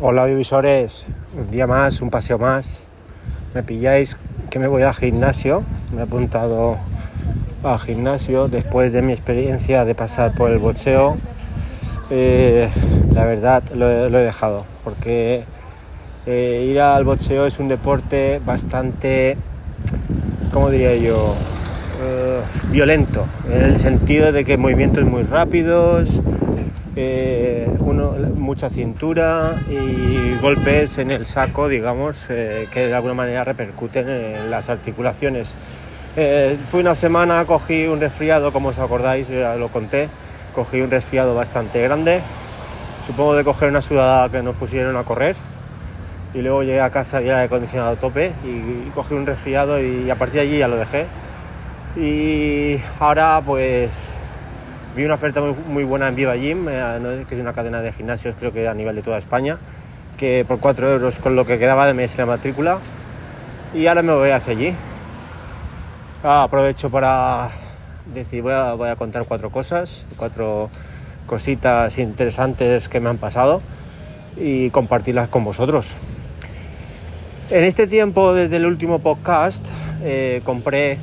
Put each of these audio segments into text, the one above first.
Hola divisores, un día más, un paseo más. Me pilláis que me voy al gimnasio, me he apuntado al gimnasio después de mi experiencia de pasar por el boxeo. Eh, la verdad lo, he dejado porque eh, ir al boxeo es un deporte bastante, ¿cómo diría yo? Eh, violento, en el sentido de que movimientos muy rápidos, eh, mucha cintura y golpes en el saco, digamos, eh, que de alguna manera repercuten en las articulaciones. Eh, fui una semana, cogí un resfriado, como os acordáis, ya lo conté, cogí un resfriado bastante grande, supongo de coger una sudada que nos pusieron a correr y luego llegué a casa ya he acondicionado a tope y, y cogí un resfriado y a partir de allí ya lo dejé. Y ahora pues Vi una oferta muy, buena en Viva Gym, eh, que es una cadena de gimnasios, creo que a nivel de toda España, que por 4 euros con lo que quedaba de mes la matrícula. Y ahora me voy hacia allí. Ah, aprovecho para decir, voy a, voy contar cuatro cosas, cuatro cositas interesantes que me han pasado y compartirlas con vosotros. En este tiempo, desde el último podcast, eh, compré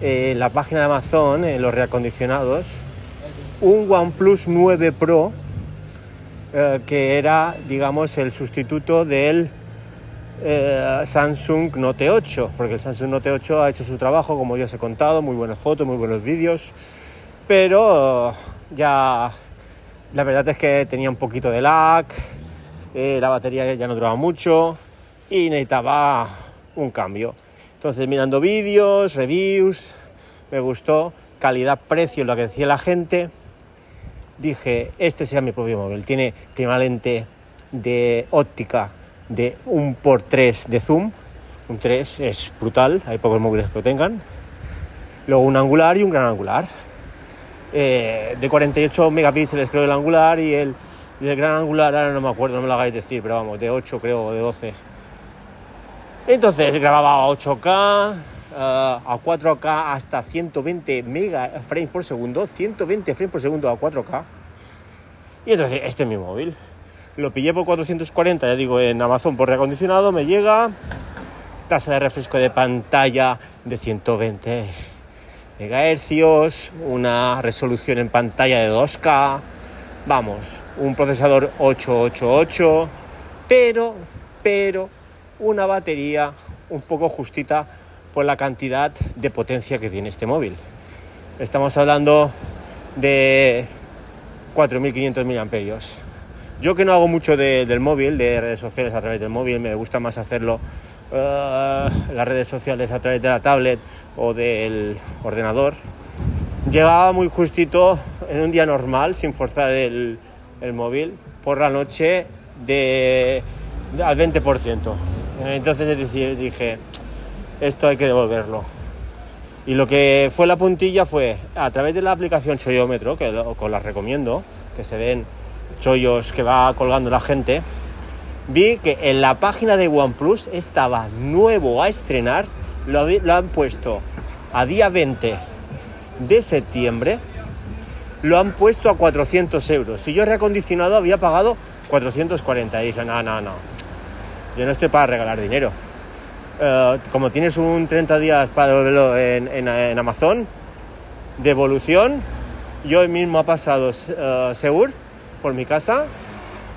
en eh, la página de Amazon, en los reacondicionados, un OnePlus 9 Pro eh, que era, digamos, el sustituto del eh, Samsung Note 8, porque el Samsung Note 8 ha hecho su trabajo, como ya os he contado, muy buenas fotos, muy buenos vídeos, pero ya la verdad es que tenía un poquito de lag, la batería ya no duraba mucho y necesitaba un cambio. Entonces mirando vídeos, reviews, me gustó, calidad-precio, lo que decía la gente, dije, este sea mi propio móvil. Tiene, tiene una lente de óptica de un por 3 de zoom. Un 3 es brutal, hay pocos móviles que lo tengan. Luego un angular y un gran angular. Eh, de 48 megapíxeles creo el angular y el, el gran angular, ahora no me acuerdo, no me lo hagáis decir, pero vamos, de 8 creo, de 12. Entonces grababa a 8K, eh, a 4K hasta 120 mega frames por segundo, 120 frames por segundo a 4K. Y entonces, este es mi móvil. Lo pillé por 440, ya digo, en Amazon por reacondicionado, me llega. Tasa de refresco de pantalla de 120 MHz, una resolución en pantalla de 2K, vamos, un procesador 888, pero, pero, una batería un poco justita por la cantidad de potencia que tiene este móvil. Estamos hablando de 4.500 mAh. Yo que no hago mucho del móvil, de redes sociales a través del móvil, me gusta más hacerlo uh, las redes sociales a través de la tablet o del ordenador. Llegaba muy justito en un día normal, sin forzar el, el móvil, por la noche de, al 20%. Entonces dije, esto hay que devolverlo. Y lo que fue la puntilla fue a través de la aplicación Choyómetro, que os la recomiendo, que se ven chollos que va colgando la gente, vi que en la página de OnePlus estaba nuevo a estrenar, lo, lo han puesto a día 20 de septiembre, lo han puesto a 400 euros. Si yo reacondicionado había pagado 440 y dicen, no, no, no, yo no estoy para regalar dinero. Eh, como tienes un 30 días para en, en, Amazon, devolución, yo mismo ha pasado uh, Segur por mi casa,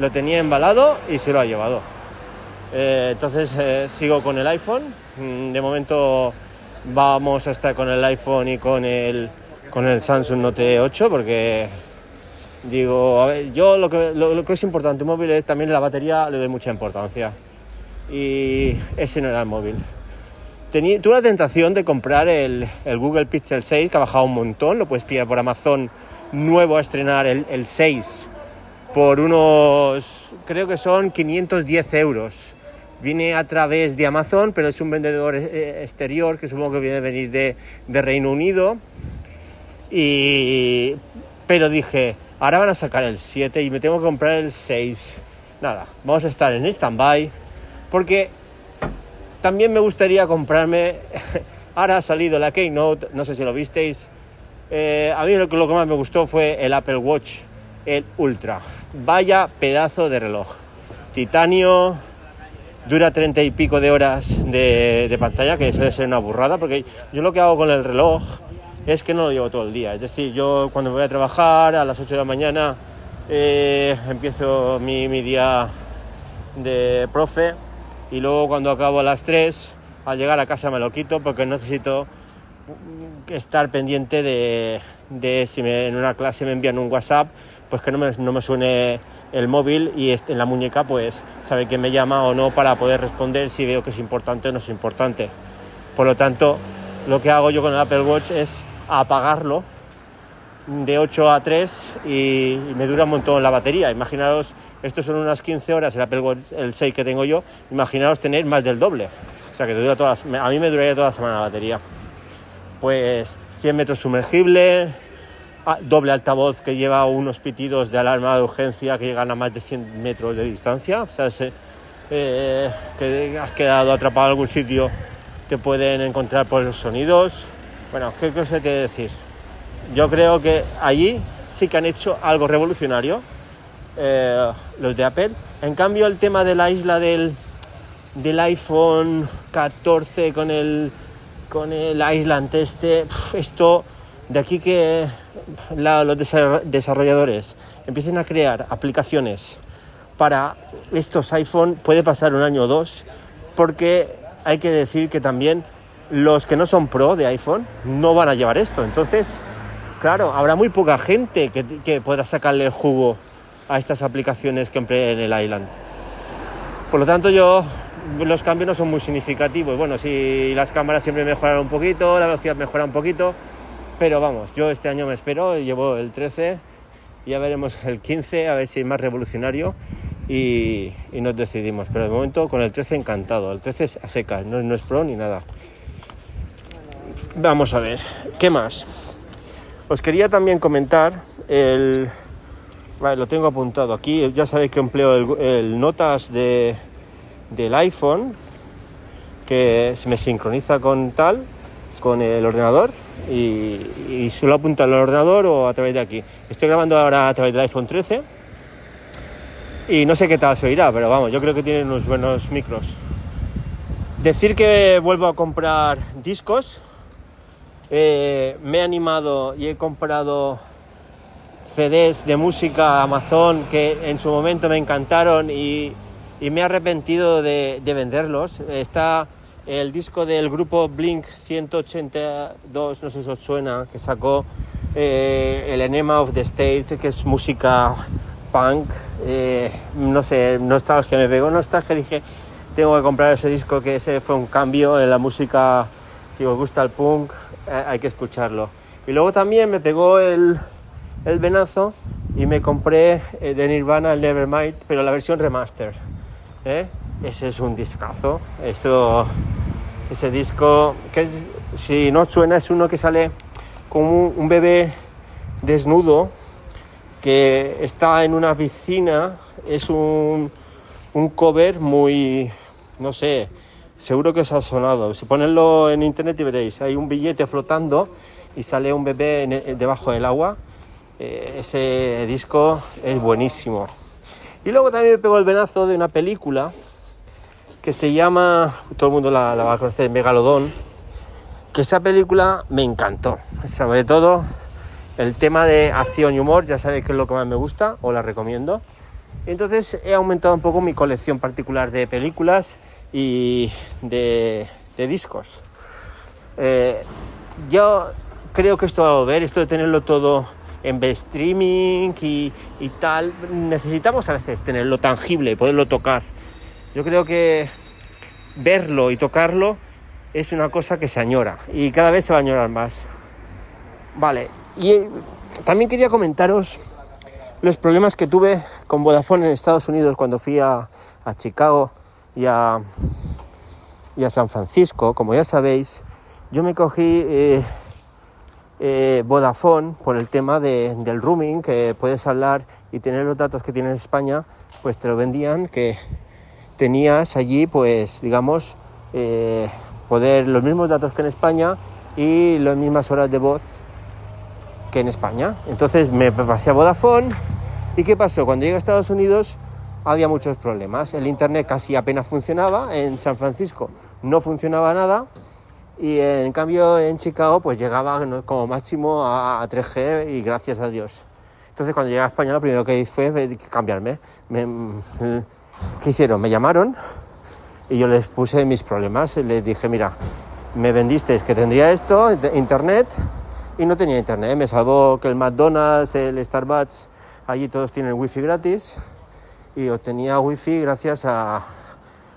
lo tenía embalado y se lo ha llevado. Eh, entonces sigo con el iPhone. Mm, de momento vamos a estar con el iPhone y con el, con el Samsung Note 8 porque digo, yo lo que, lo, que es importante un móvil es también la batería, le doy mucha importancia y ese no era el móvil. Tenía, tuve la tentación de comprar el, Google Pixel 6, que ha bajado un montón, lo puedes pillar por Amazon nuevo a estrenar el, el 6 por unos, creo que son 510 euros. Viene a través de Amazon, pero es un vendedor eh, exterior que supongo que viene a venir de, de Reino Unido. Y, pero dije, ahora van a sacar el 7 y me tengo que comprar el 6. Nada, vamos a estar en stand-by porque también me gustaría comprarme, ahora ha salido la Keynote, no sé si lo visteis, eh, a mí lo que, más me gustó fue el Apple Watch, el Ultra. Vaya pedazo de reloj. titanio, dura treinta y pico de horas de, pantalla, que debe ser una burrada, porque yo lo que hago con el reloj es que no lo llevo todo el día. Es decir, yo cuando voy a trabajar a las 8 de la mañana eh, empiezo mi día de profe y luego cuando acabo a las 3 al llegar a casa me lo quito porque necesito estar pendiente de, si en una clase me envían un WhatsApp, pues que no me, no me suene el móvil y en la muñeca pues sabe quién me llama o no para poder responder si veo que es importante o no es importante. Por lo tanto, lo que hago yo con el Apple Watch es apagarlo de 8 a 3 y, me dura un montón la batería. Imaginaos, estos son unas 15 horas el Apple el 6 que tengo yo, imaginaos tener más del doble. O sea que te dura todas, a mí me duraría toda la semana la batería. Pues 100 metros sumergible, doble altavoz que lleva unos pitidos de alarma de urgencia que llegan a más de 100 metros de distancia. O sea, se- eh, que has quedado atrapado en algún sitio, te pueden encontrar por los sonidos. Bueno, ¿qué cosa te decir? Yo creo que allí sí que han hecho algo revolucionario eh, los de Apple. En cambio, el tema de la isla del, del iPhone 14 con el, con el Island este, esto de aquí que los desa- desarrolladores empiecen a crear aplicaciones para estos iPhone puede pasar un año o dos porque hay que decir que también los que no son pro de iPhone no van a llevar esto. Entonces, claro, habrá muy poca gente que, que podrá sacarle jugo a estas aplicaciones que empleen el Island. Por lo tanto, yo los cambios no son muy significativos. Bueno, si las cámaras siempre mejoran un poquito, la velocidad mejora un poquito, pero vamos, yo este año me espero, llevo el 13, ya veremos el 15, a ver si es más revolucionario y, y nos decidimos. Pero de momento con el 13 encantado, el 13 es a secas, no, no es pro ni nada. Vamos a ver, ¿qué más? Os quería también comentar el... Vale, lo tengo apuntado aquí. Ya sabéis que empleo el, el notas de, del iPhone que se me sincroniza con tal, con el ordenador y, y suelo apuntar al ordenador o a través de aquí. Estoy grabando ahora a través del iPhone 13 y no sé qué tal se oirá, pero vamos, yo creo que tiene unos buenos micros. Decir que vuelvo a comprar discos. Eh, me he animado y he comprado CDs de música Amazon que en su momento me encantaron y, me he arrepentido de, de venderlos. Está el disco del grupo Blink 182, no sé si os suena, que sacó eh, el Enema of the State, que es música punk. eh, no sé, nostalgia, me pegó nostalgia. Dije, tengo que comprar ese disco, que ese fue un cambio en la música. Si os gusta el punk, eh, hay que escucharlo. Y luego también me pegó el, el venazo y me compré eh, de Nirvana el Nevermind, pero la versión remaster. ¿eh? Ese es un discazo. Eso, ese disco, que si no suena, es uno que sale como un, un bebé desnudo que está en una piscina. Es un, un cover muy, no sé, seguro que os ha sonado. Si ponedlo en internet y veréis, hay un billete flotando y sale un bebé en el- debajo del agua. Eh, ese disco es buenísimo. Y luego también me pegó el venazo de una película que se llama, todo el mundo la, la va a conocer, Megalodón, que esa película me encantó. Sobre todo el tema de acción y humor, ya sabéis que es lo que más me gusta, os la recomiendo. Entonces he aumentado un poco mi colección particular de películas y de, discos. Eh, yo creo que esto va a volver, esto de tenerlo todo en streaming y, y tal, necesitamos a veces tenerlo tangible, poderlo tocar. Yo creo que verlo y tocarlo es una cosa que se añora y cada vez se va a añorar más. Vale, y eh, también quería comentaros los problemas que tuve con Vodafone en Estados Unidos cuando fui a, a Chicago y a, San Francisco. Como ya sabéis, yo me cogí eh, eh, Vodafone por el tema de- del roaming, que puedes hablar y tener los datos que tienes en España, pues te lo vendían, que tenías allí, pues digamos, eh, poder los mismos datos que en España y las mismas horas de voz que en España. Entonces me pasé a Vodafone y ¿qué pasó? Cuando llegué a Estados Unidos había muchos problemas. El internet casi apenas funcionaba, en San Francisco no funcionaba nada y en cambio en Chicago pues llegaba como máximo a 3G y gracias a Dios. Entonces cuando llegué a España lo primero que hice fue cambiarme. ¿Qué hicieron? Me llamaron y yo les puse mis problemas. Les dije, mira, me vendiste que tendría esto, internet, y no tenía internet. Me salvó que el McDonald's, el Starbucks, allí todos tienen wifi gratis y obtenía wifi gracias a,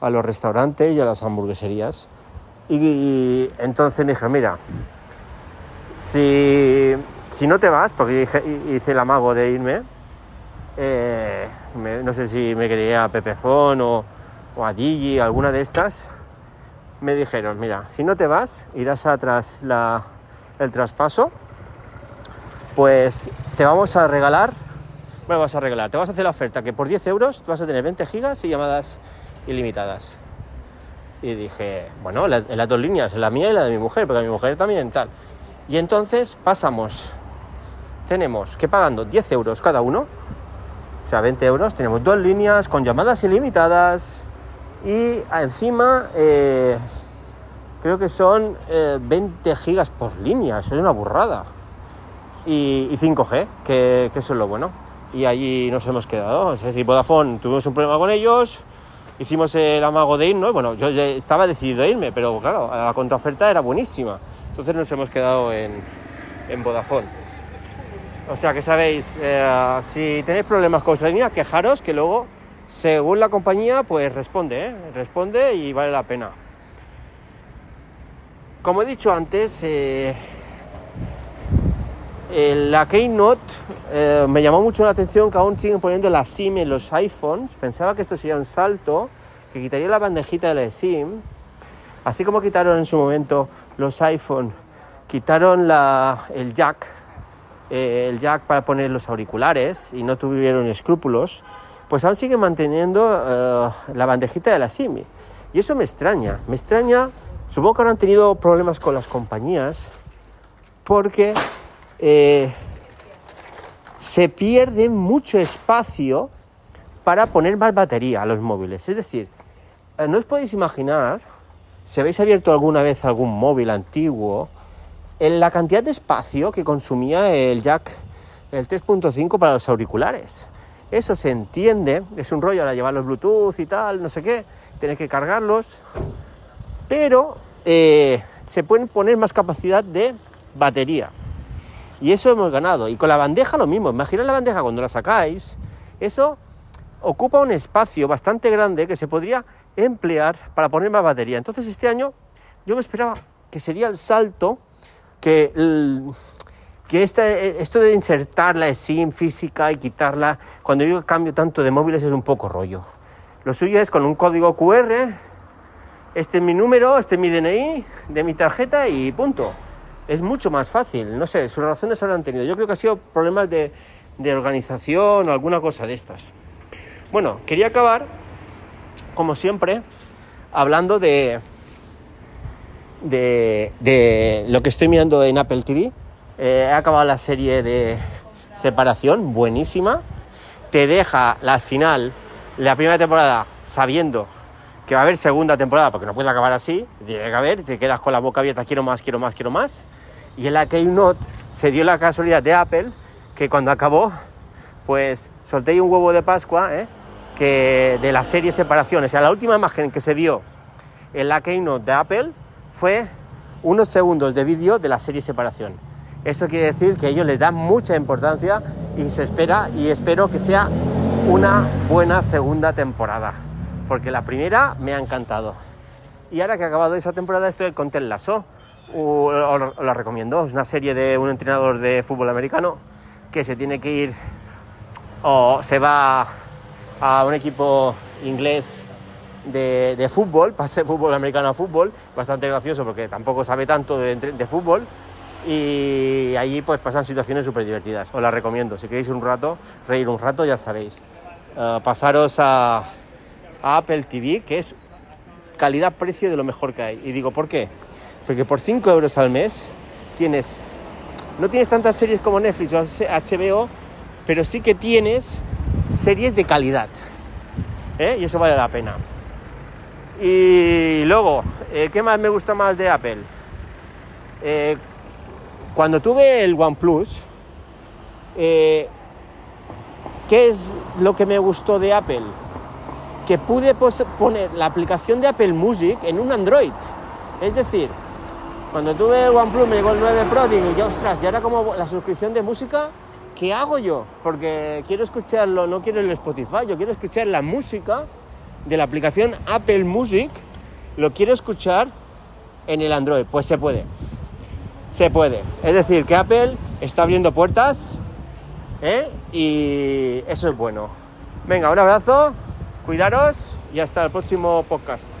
los restaurantes y a las hamburgueserías. Y, entonces me dije, mira, si, si, no te vas, porque hice el amago de irme, eh, no sé si me quería a Pepefon o, o a Gigi, alguna de estas, me dijeron, mira, si no te vas, irás atrás la, el traspaso, pues te vamos a regalar, bueno, vas a regalar, te vas a hacer la oferta que por 10 euros vas a tener 20 gigas y llamadas ilimitadas. Y dije, bueno, en las dos líneas, la mía y la de mi mujer, porque mi mujer también tal. Y entonces pasamos, tenemos que pagando 10 euros cada uno, o sea, 20 euros, tenemos dos líneas con llamadas ilimitadas y encima eh, creo que son 20 eh, gigas por línea, eso es una burrada. Y, 5G, que, eso es lo bueno. Y allí nos hemos quedado. Sea, si Vodafone tuvimos un problema con ellos, hicimos el amago de irnos. Bueno, yo estaba decidido a irme, pero claro, la contraoferta era buenísima. Entonces nos hemos quedado en, en Vodafone. O sea que sabéis, eh, si tenéis problemas con línea, quejaros que luego, según la compañía, pues responde, ¿eh? responde y vale la pena. Como he dicho antes, eh, la Keynote eh, me llamó mucho la atención que aún siguen poniendo la SIM en los iPhones. Pensaba que esto sería un salto, que quitaría la bandejita de la SIM. Así como quitaron en su momento los iPhone, quitaron el jack, eh, el jack para poner los auriculares y no tuvieron escrúpulos, pues aún siguen manteniendo la bandejita de la SIM. Y eso me extraña, me extraña Supongo que ahora han tenido problemas con las compañías porque eh, se pierde mucho espacio para poner más batería a los móviles. Es decir, eh, no os podéis imaginar, si habéis abierto alguna vez algún móvil antiguo, en la cantidad de espacio que consumía el jack, el 3.5 para los auriculares. Eso se entiende, es un rollo ahora llevarlos Bluetooth y tal, no sé qué, tener que cargarlos pero eh, se pueden poner más capacidad de batería. Y eso hemos ganado. Y con la bandeja lo mismo. Imaginad la bandeja cuando la sacáis. Eso ocupa un espacio bastante grande que se podría emplear para poner más batería. Entonces este año yo me esperaba que sería el salto que, que este, esto de insertar la SIM física y quitarla, cuando yo cambio tanto de móviles es un poco rollo. Lo suyo es con un código QR este es mi número, este es mi DNI de mi tarjeta y punto. Es mucho más fácil, no sé, sus razones habrán tenido. Yo creo que ha sido problemas de, organización o alguna cosa de estas. Bueno, quería acabar, como siempre, hablando de, de, lo que estoy mirando en Apple TV. Eh, he acabado la serie de separación, buenísima. Te deja la final, la primera temporada, sabiendo que va a haber segunda temporada, porque no puede acabar así, tiene que haber, te quedas con la boca abierta, quiero más, quiero más, quiero más. Y en la Keynote se dio la casualidad de Apple que cuando acabó, pues solté un huevo de Pascua, ¿eh? que de la serie Separación, o sea, la última imagen que se vio en la Keynote de Apple fue unos segundos de vídeo de la serie Separación. Eso quiere decir que ellos les dan mucha importancia y se espera y espero que sea una buena segunda temporada porque la primera me ha encantado. Y ahora que ha acabado esa temporada estoy con Ted Lasso, os la recomiendo, es una serie de un entrenador de fútbol americano que se tiene que ir o se va a un equipo inglés de, de fútbol, pase fútbol americano a fútbol, bastante gracioso porque tampoco sabe tanto de, de fútbol y allí pues pasan situaciones súper divertidas. Os la recomiendo, si queréis un rato, reír un rato, ya sabéis. Eh, pasaros a, a Apple TV, que es calidad-precio de lo mejor que hay. Y digo, ¿por qué? Porque por 5 euros al mes tienes, no tienes tantas series como Netflix o HBO, pero sí que tienes series de calidad. ¿eh? y eso vale la pena. Y luego, eh, ¿qué más me gusta más de Apple? Eh, cuando tuve el OnePlus, ¿qué es lo que me gustó de Apple? Que pude poner la aplicación de Apple Music en un Android. Es decir, cuando tuve OnePlus me llegó el 9 Pro, digo, ya ostras, y ahora como la suscripción de música, ¿qué hago yo? Porque quiero escucharlo, no quiero el Spotify, yo quiero escuchar la música de la aplicación Apple Music, lo quiero escuchar en el Android. Pues se puede. Se puede. Es decir, que Apple está abriendo puertas ¿eh? y eso es bueno. Venga, un abrazo, cuidaros y hasta el próximo podcast.